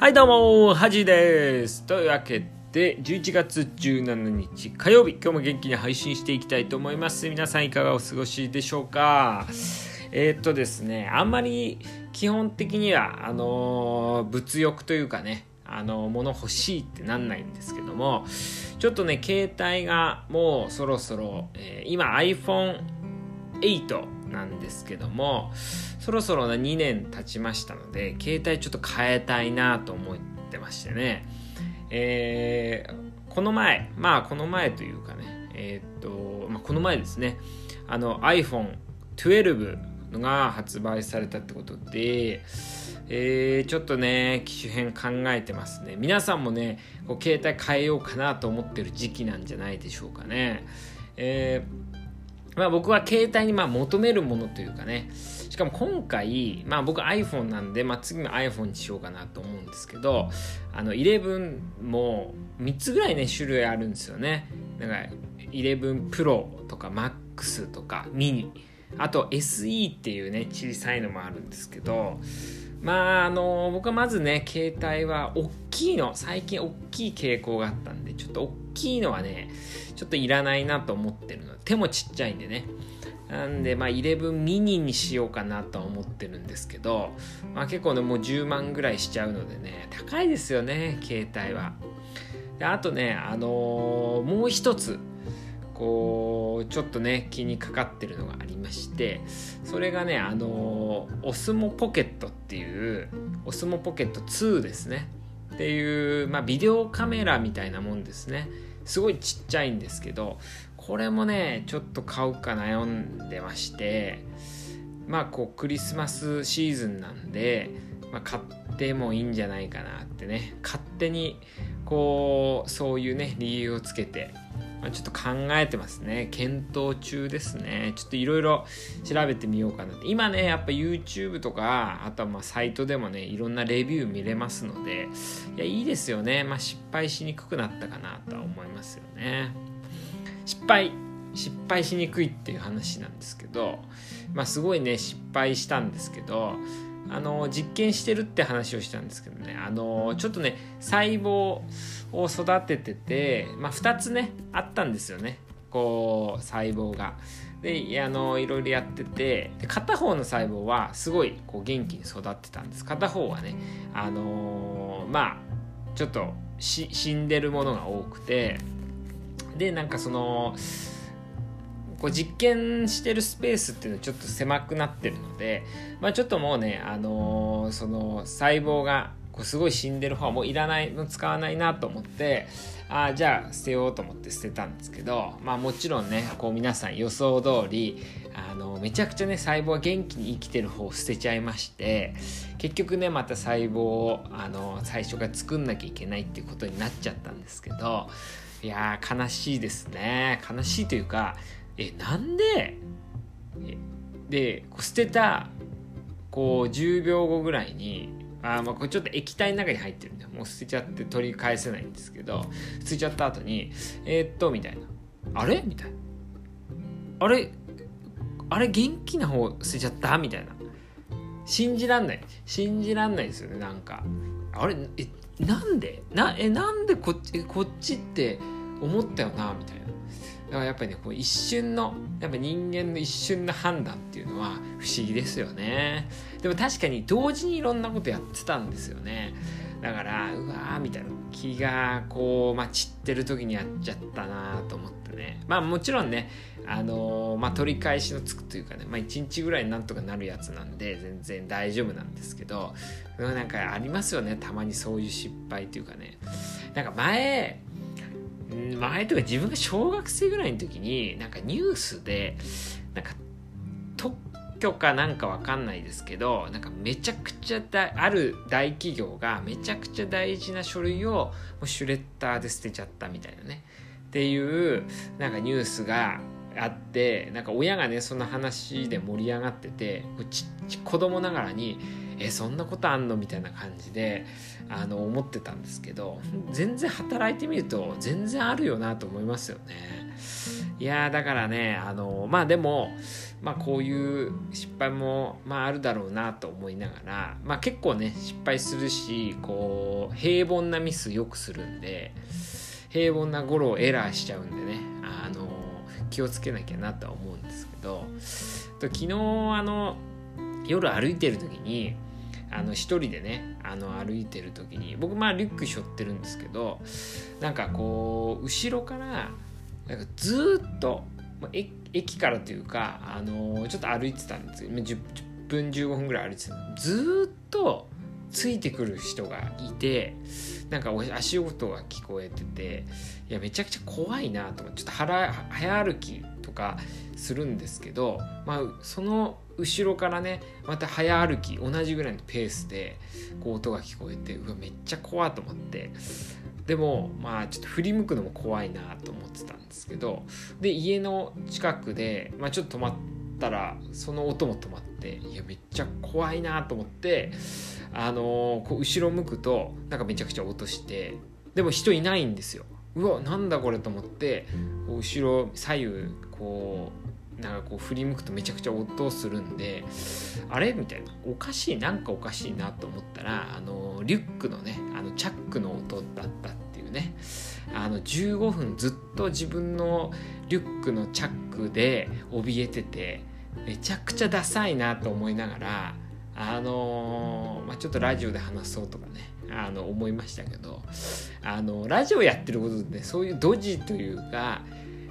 はいどうもはじです。というわけで11月17日火曜日。今日も元気に配信していきたいと思います。皆さんいかがお過ごしでしょうか？えー、っとですねあんまり基本的にはあの、物欲というかねあの物欲しいってなんないんですけどもちょっとね携帯がもうそろそろ、えー、今 iPhone8 なんですけどもそろそろ2年経ちましたので携帯ちょっと変えたいなと思ってましてね。えー、この前まあこの前というかねえー、っと、まあ、この前ですね。あの iPhone12 が発売されたってことで、えー、ちょっとね機種変考えてますね。皆さんもねこう携帯変えようかなと思ってる時期なんじゃないでしょうかね。えー、まあ僕は携帯にまあ求めるものというかね。しかも今回、まあ僕 iPhone なんで、まあ次も iPhone にしようかなと思うんですけど、あの11も3つぐらいね、種類あるんですよね。だから11 Pro とか Max とか Mini、あと SE っていうね、小さいのもあるんですけど、まああの僕はまずね携帯は大きいの。最近大きい傾向があったんでちょっと大きいのはねちょっといらないなと思ってるの手もちっちゃいんでねなんで、まあ、11ミニにしようかなとは思ってるんですけど、まあ、結構ね、もう10万ぐらいしちゃうのでね、高いですよね、携帯は。であとね、あのー、もう一つ、こう、ちょっとね、気にかかってるのがありまして、それがね、あのー、オスモポケットっていう、オスモポケット2ですね。っていう、まあ、ビデオカメラみたいなもんですね。すごいちっちゃいんですけど、これもねちょっと買うか悩んでましてまあこうクリスマスシーズンなんで、まあ、買ってもいいんじゃないかなってね勝手にこうそういうね理由をつけて、ちょっと考えてますね。検討中ですね。ちょっといろいろ調べてみようかな今ねやっぱ YouTube とかあとはまあサイトでもねいろんなレビュー見れますのでいやいいですよね。まあ失敗しにくくなったかなとは思いますよね。失敗失敗しにくいっていう話なんですけどまあすごいね失敗したんですけどあの実験してるって話をしたんですけどね。あのちょっとね細胞を育ててて、まあ、2つねあったんですよね。こう細胞が。であのいろいろやっててで片方の細胞はすごいこう元気に育ってたんです。片方はねあのまあちょっと死んでるものが多くてでなんかそのこう実験してるスペースっていうのはちょっと狭くなってるので、まあ、ちょっともうね、あのー、その細胞がこうすごい死んでる方はもういらないの使わないなと思ってあじゃあ捨てようと思って捨てたんですけど、まあ、もちろんねこう皆さん予想通りあのめちゃくちゃね細胞が元気に生きてる方を捨てちゃいまして結局ねまた細胞をあの最初から作んなきゃいけないっていうことになっちゃったんですけどいやー悲しいですね。悲しいというかえなんで？で捨てたこう10秒後ぐらいにあまあこれちょっと液体の中に入ってるんでもう捨てちゃって取り返せないんですけど捨てちゃった後にえー、っとみたいな。あれ？みたいな。あれ？あれ元気な方捨てちゃった？みたいな。信じらんない。信じらんないですよねなんか。あれ？えなんで？なえなんでこっちこっちって思ったよなみたいな。だからやっぱりねこう一瞬のやっぱ人間の一瞬の判断っていうのは不思議ですよね。でも確かに同時にいろんなことやってたんですよね。だからうわーみたいな気がこう、まあ、散ってる時にやっちゃったなと思ってね。まあもちろんねあのー、まあ取り返しのつくというかね、まあ、1日ぐらいなんとかなるやつなんで全然大丈夫なんですけどなんかありますよね。たまにそういう失敗というかね。なんか前前とか自分が小学生ぐらいの時になんかニュースでなんか特許かなんかわかんないですけどなんかめちゃくちゃだある大企業がめちゃくちゃ大事な書類をもうシュレッダーで捨てちゃったみたいなね。っていうなんかニュースがあってなんか親がねその話で盛り上がっててちち子供ながらに「えそんなことあんの?」みたいな感じであの思ってたんですけど全然働いてみると全然あるよなと思いますよね。いやだからねあのまあでもまあこういう失敗もまああるだろうなと思いながらまあ結構ね失敗するしこう平凡なミスよくするんで平凡なゴロをエラーしちゃうんでねあの気をつけなきゃなとは思うんですけど昨日あの夜歩いてる時にあの一人でねあの歩いてる時に僕まあリュック背負ってるんですけどなんかこう後ろからなんかずっと駅からというかあのちょっと歩いてたんですよ。10, 10分15分ぐらい歩いてたずっとついてくる人がいてなんか足音が聞こえてていやめちゃくちゃ怖いなとかちょっと早歩きとかするんですけど、まあ、その後ろからねまた早歩き同じぐらいのペースでこう音が聞こえてうわめっちゃ怖いと思って。でもまあちょっと振り向くのも怖いなと思ってたんですけどで家の近くで、まあ、ちょっと止まったらその音も止まっていやめっちゃ怖いなと思ってあのー、こう後ろ向くとなんかめちゃくちゃ音してでも人いないんですよ。うわなんだこれと思って後ろ左右こうなんかこう振り向くとめちゃくちゃ音するんであれ？みたいな。おかしいなんかおかしいなと思ったらあのリュックのねあのチャックの音だったっていうね。あの15分ずっと自分のリュックのチャックで怯えててめちゃくちゃダサいなと思いながらあのー、まあ、ちょっとラジオで話そうとかね。あの思いましたけどあのラジオやってることでそういうドジというか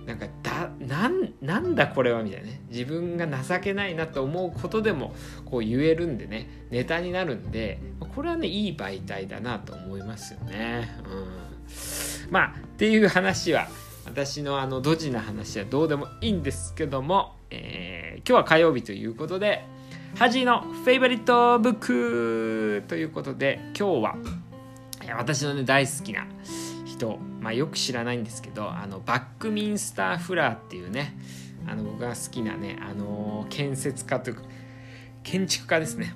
なんかだなんなんだこれはみたいなね自分が情けないなと思うことでもこう言えるんでねネタになるんでこれはねいい媒体だなと思いますよね。うん、まあっていう話は私のあのドジな話はどうでもいいんですけども、えー、今日は火曜日ということでハジのフェイバリットブックということで今日は私のね大好きな人、まあ、よく知らないんですけどあのバックミンスター・フラーっていうねあの僕が好きなね、あの建設家というか建築家ですね。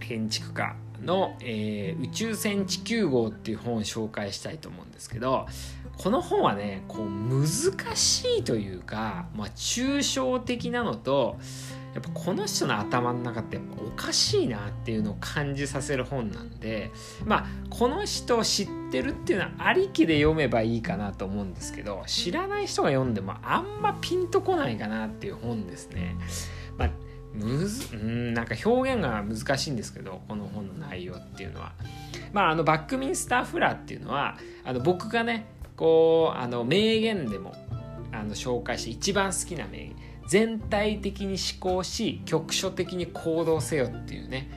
建築家の、えー、宇宙船地球号っていう本を紹介したいと思うんですけどこの本はねこう難しいというか、まあ、抽象的なのとやっぱこの人の頭の中ってやっぱおかしいなっていうのを感じさせる本なんでまあこの人を知ってるっていうのはありきで読めばいいかなと思うんですけど知らない人が読んでもあんまピンとこないかなっていう本ですね。まあむずうんなんか表現が難しいんですけどこの本の内容っていうのは。まああのバックミンスター・フラーっていうのはあの僕がねこうあの名言でもあの紹介して一番好きな名言全体的に思考し局所的に行動せよっていうね。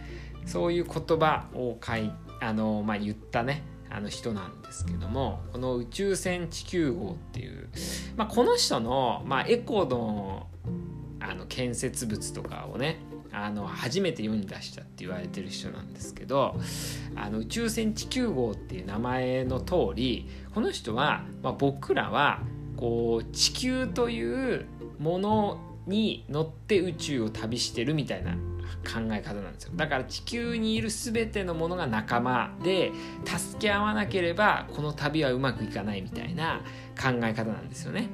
そういう言葉を書いあの、まあ、言ったね。あの人なんですけどもこの宇宙船地球号っていう、まあ、この人の、まあ、エコのあの建設物とかをねあの初めて世に出したって言われてる人なんですけどあの宇宙船地球号っていう名前の通りこの人は、まあ、僕らはこう地球というものに乗って宇宙を旅してるみたいな考え方なんですよ。だから地球にいる全てのものが仲間で助け合わなければこの旅はうまくいかないみたいな考え方なんですよね。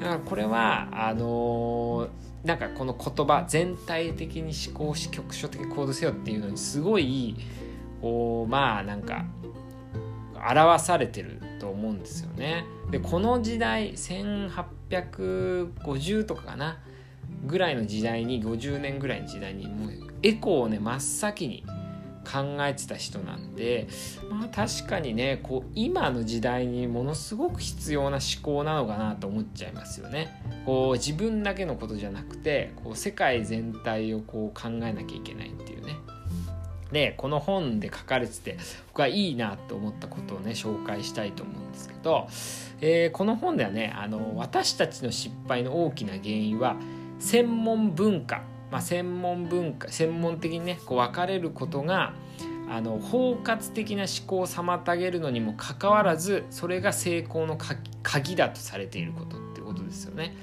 だからこれはあのー、なんかこの言葉全体的に思考し局所的行動せよっていうのにすごいこうまあなんか表されてると思うんですよねでこの時代1850とかかなぐらいの時代に50年ぐらいの時代にもうエコーをね真っ先に考えてた人なんでまあ確かにねこう今の時代にものすごく必要な思考なのかなと思っちゃいますよね。こう自分だけのことじゃなくてこう世界全体をこう考えなきゃいけないっていうね。でこの本で書かれてて僕はいいなと思ったことをね紹介したいと思うんですけど、えー、この本ではねあの私たちの失敗の大きな原因は専門文化、まあ、専門文化専門的にねこう分かれることがあの包括的な思考を妨げるのにもかかわらずそれが成功の鍵だとされていることってことですよね。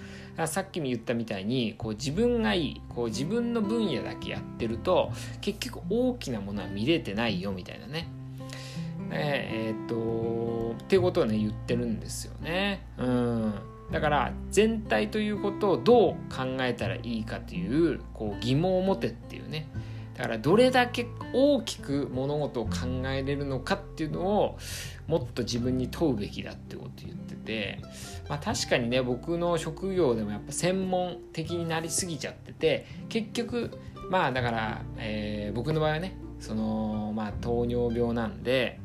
さっきも言ったみたいにこう自分がいいこう自分の分野だけやってると結局大きなものは見れてないよみたいなね。えー、っとっていうことをね言ってるんですよね。うんだから全体ということをどう考えたらいいかというこう疑問を持てっていうねだからどれだけ大きく物事を考えれるのかっていうのをもっと自分に問うべきだってこと言ってて、まあ、確かにね僕の職業でもやっぱ専門的になりすぎちゃってて結局まあだから、えー、僕の場合はねそのまあ糖尿病なんで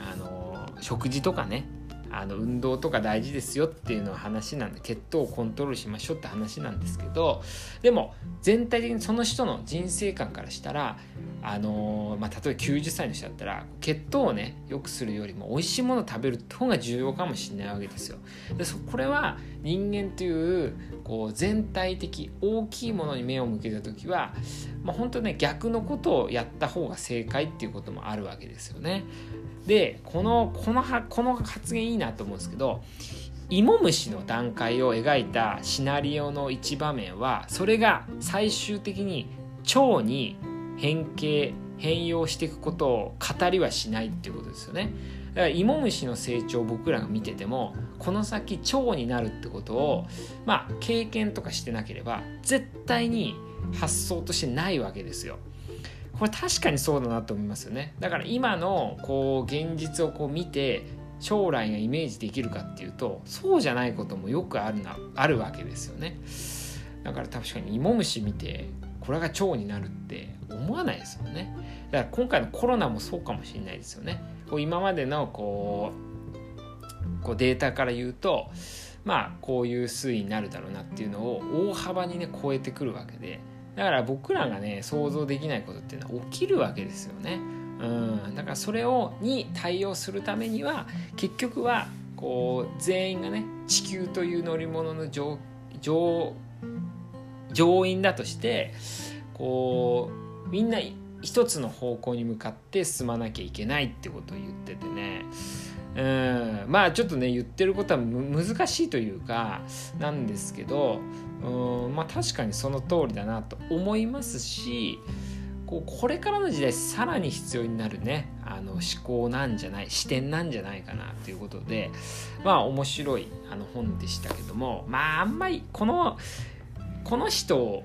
あの食事とかねあの運動とか大事ですよっていうのは話なんで血糖をコントロールしましょうって話なんですけどでも全体的にその人の人生観からしたらあのまあ、例えば90歳の人だったら血糖をね良くするよりも美味しいものを食べる方が重要かもしれないわけですよ。でこれは人間というこう全体的大きいものに目を向けた時は、まあ、本当ね逆のことをやった方が正解っていうこともあるわけですよね。でこのこのこの発言いいなと思うんですけど芋虫の段階を描いたシナリオの一場面はそれが最終的に腸に変形変容していくことを語りはしないっていうことですよね。だから芋虫の成長を僕らが見ててもこの先腸になるってことをまあ経験とかしてなければ絶対に発想としてないわけですよ。これ確かにそうだなと思いますよね。だから今のこう現実をこう見て将来がイメージできるかっていうとそうじゃないこともよくあるなあるわけですよね。だから確かに芋虫見てこれが腸になるって思わないですよね。だから今回のコロナもそうかもしれないですよね。こう今までのこうこうデータから言うとまあこういう推移になるだろうなっていうのを大幅にね超えてくるわけで。だから僕らがね想像できないことっていうのは起きるわけですよね。うん、だからそれをに対応するためには結局はこう全員がね地球という乗り物の乗乗乗員だとしてこうみんな一つの方向に向かって進まなきゃいけないってことを言っててね。うん。まあちょっとね言ってることは難しいというかなんですけどうん。まあ確かにその通りだなと思いますしこうこれからの時代さらに必要になるねあの思考なんじゃない視点なんじゃないかなということでまあ面白いあの本でしたけどもまああんまりこのこの人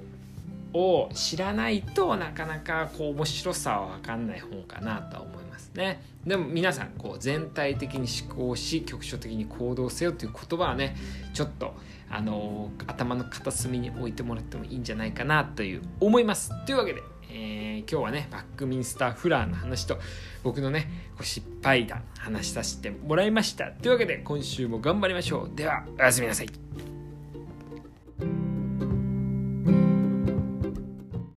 を知らないとなかなかこう面白さは分かんない本かなとは思いますね。でも皆さんこう全体的に思考し局所的に行動せよという言葉はねちょっとあの頭の片隅に置いてもらってもいいんじゃないかなという思います。というわけで、えー、今日はねバックミンスター・フラーの話と僕のね失敗談話させてもらいました。というわけで今週も頑張りましょう。ではおやすみなさい。